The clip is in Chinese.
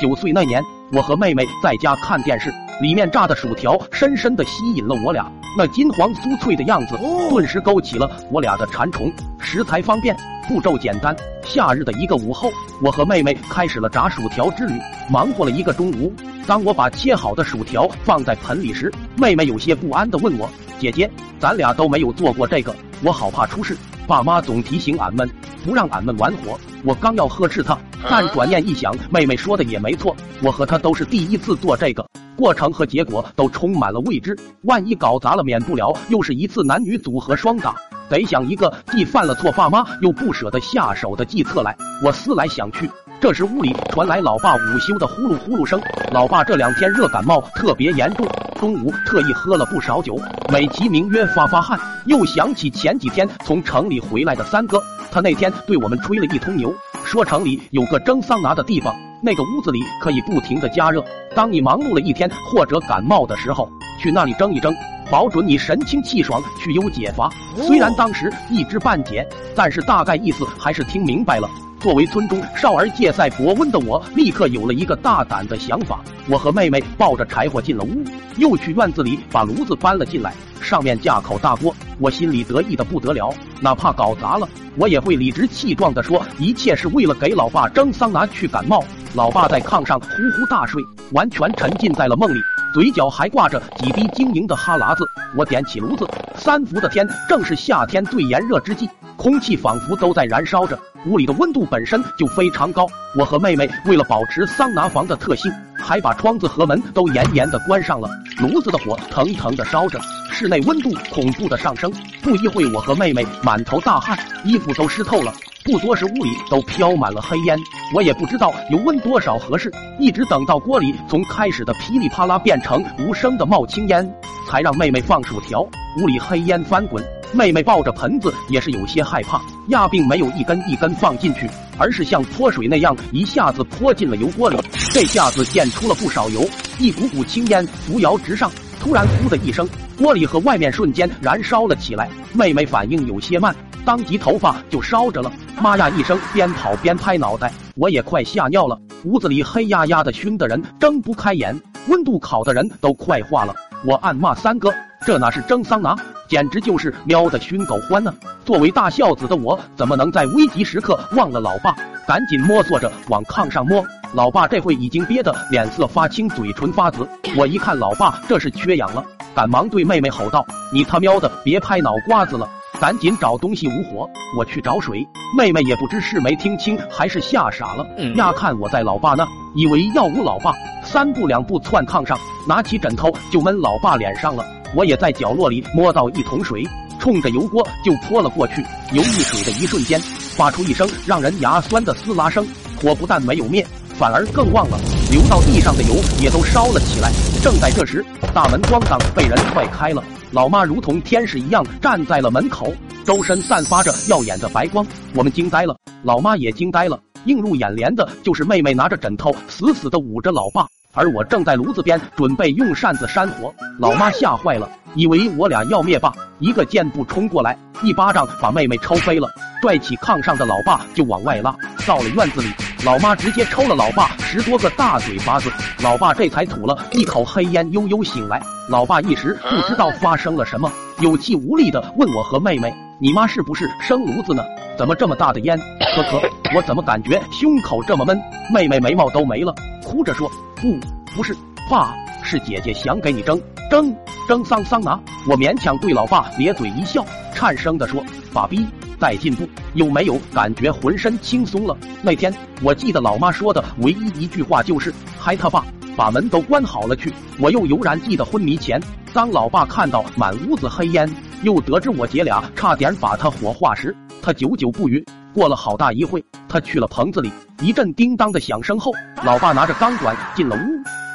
九岁那年，我和妹妹在家看电视，里面炸的薯条深深的吸引了我俩，那金黄酥脆的样子，顿时勾起了我俩的馋虫。食材方便，步骤简单。夏日的一个午后，我和妹妹开始了炸薯条之旅，忙活了一个中午。当我把切好的薯条放在盆里时，妹妹有些不安的问我：“姐姐，咱俩都没有做过这个，我好怕出事。爸妈总提醒俺们不让俺们玩火。”我刚要呵斥她。但转念一想，妹妹说的也没错，我和她都是第一次做这个，过程和结果都充满了未知，万一搞砸了，免不了又是一次男女组合双打，得想一个既犯了错，爸妈又不舍得下手的计策来。我思来想去，这时屋里传来老爸午休的呼噜呼噜声，老爸这两天热感冒特别严重，中午特意喝了不少酒，美其名曰发发汗。又想起前几天从城里回来的三哥，他那天对我们吹了一通牛。说城里有个蒸桑拿的地方，那个屋子里可以不停的加热。当你忙碌了一天或者感冒的时候，去那里蒸一蒸，保准你神清气爽，去忧解乏。虽然当时一知半解，但是大概意思还是听明白了。作为村中少儿借赛博温的我，立刻有了一个大胆的想法。我和妹妹抱着柴火进了屋，又去院子里把炉子搬了进来，上面架口大锅。我心里得意的不得了，哪怕搞砸了，我也会理直气壮的说，一切是为了给老爸蒸桑拿去感冒。老爸在炕上呼呼大睡，完全沉浸在了梦里，嘴角还挂着几滴晶莹的哈喇子。我点起炉子，三伏的天正是夏天最炎热之际。空气仿佛都在燃烧着，屋里的温度本身就非常高。我和妹妹为了保持桑拿房的特性，还把窗子和门都严严的关上了。炉子的火腾腾的烧着，室内温度恐怖的上升。不一会，我和妹妹满头大汗，衣服都湿透了。不多时，屋里都飘满了黑烟。我也不知道油温多少合适，一直等到锅里从开始的噼里啪啦变成无声的冒青烟，才让妹妹放薯条。屋里黑烟翻滚。妹妹抱着盆子也是有些害怕，压并没有一根一根放进去，而是像泼水那样一下子泼进了油锅里。这下子溅出了不少油，一股股青烟扶摇直上。突然，呼的一声，锅里和外面瞬间燃烧了起来。妹妹反应有些慢，当即头发就烧着了。妈呀一声，边跑边拍脑袋，我也快吓尿了。屋子里黑压压的，熏的人睁不开眼，温度烤的人都快化了。我暗骂三哥，这哪是蒸桑拿？简直就是喵的熏狗欢呢！作为大孝子的我，怎么能在危急时刻忘了老爸？赶紧摸索着往炕上摸，老爸这会已经憋得脸色发青，嘴唇发紫。我一看老爸这是缺氧了，赶忙对妹妹吼道：“你他喵的别拍脑瓜子了，赶紧找东西捂火，我去找水。”妹妹也不知是没听清还是吓傻了，压看我在老爸那，以为要捂老爸，三步两步窜炕上，拿起枕头就闷老爸脸上了。我也在角落里摸到一桶水，冲着油锅就泼了过去。油溢水的一瞬间，发出一声让人牙酸的撕拉声，火不但没有灭，反而更旺了。流到地上的油也都烧了起来。正在这时，大门咣当被人踹开了，老妈如同天使一样站在了门口，周身散发着耀眼的白光。我们惊呆了，老妈也惊呆了。映入眼帘的就是妹妹拿着枕头死死的捂着老爸。而我正在炉子边准备用扇子扇火，老妈吓坏了，以为我俩要灭霸，一个箭步冲过来，一巴掌把妹妹抽飞了，拽起炕上的老爸就往外拉。到了院子里，老妈直接抽了老爸十多个大嘴巴子，老爸这才吐了一口黑烟，悠悠醒来。老爸一时不知道发生了什么，有气无力的问我和妹妹：“你妈是不是生炉子呢？怎么这么大的烟？”可可，我怎么感觉胸口这么闷？妹妹眉毛都没了，哭着说。不，不是，爸，是姐姐想给你蒸蒸蒸桑桑拿。我勉强对老爸咧嘴一笑，颤声的说：“爸比，在进步，有没有感觉浑身轻松了？”那天我记得老妈说的唯一一句话就是：“嗨他爸，把门都关好了去。”我又悠然记得昏迷前，当老爸看到满屋子黑烟，又得知我姐俩差点把他火化时，他久久不语。过了好大一会，他去了棚子里。一阵叮当的响声后，老爸拿着钢管进了屋。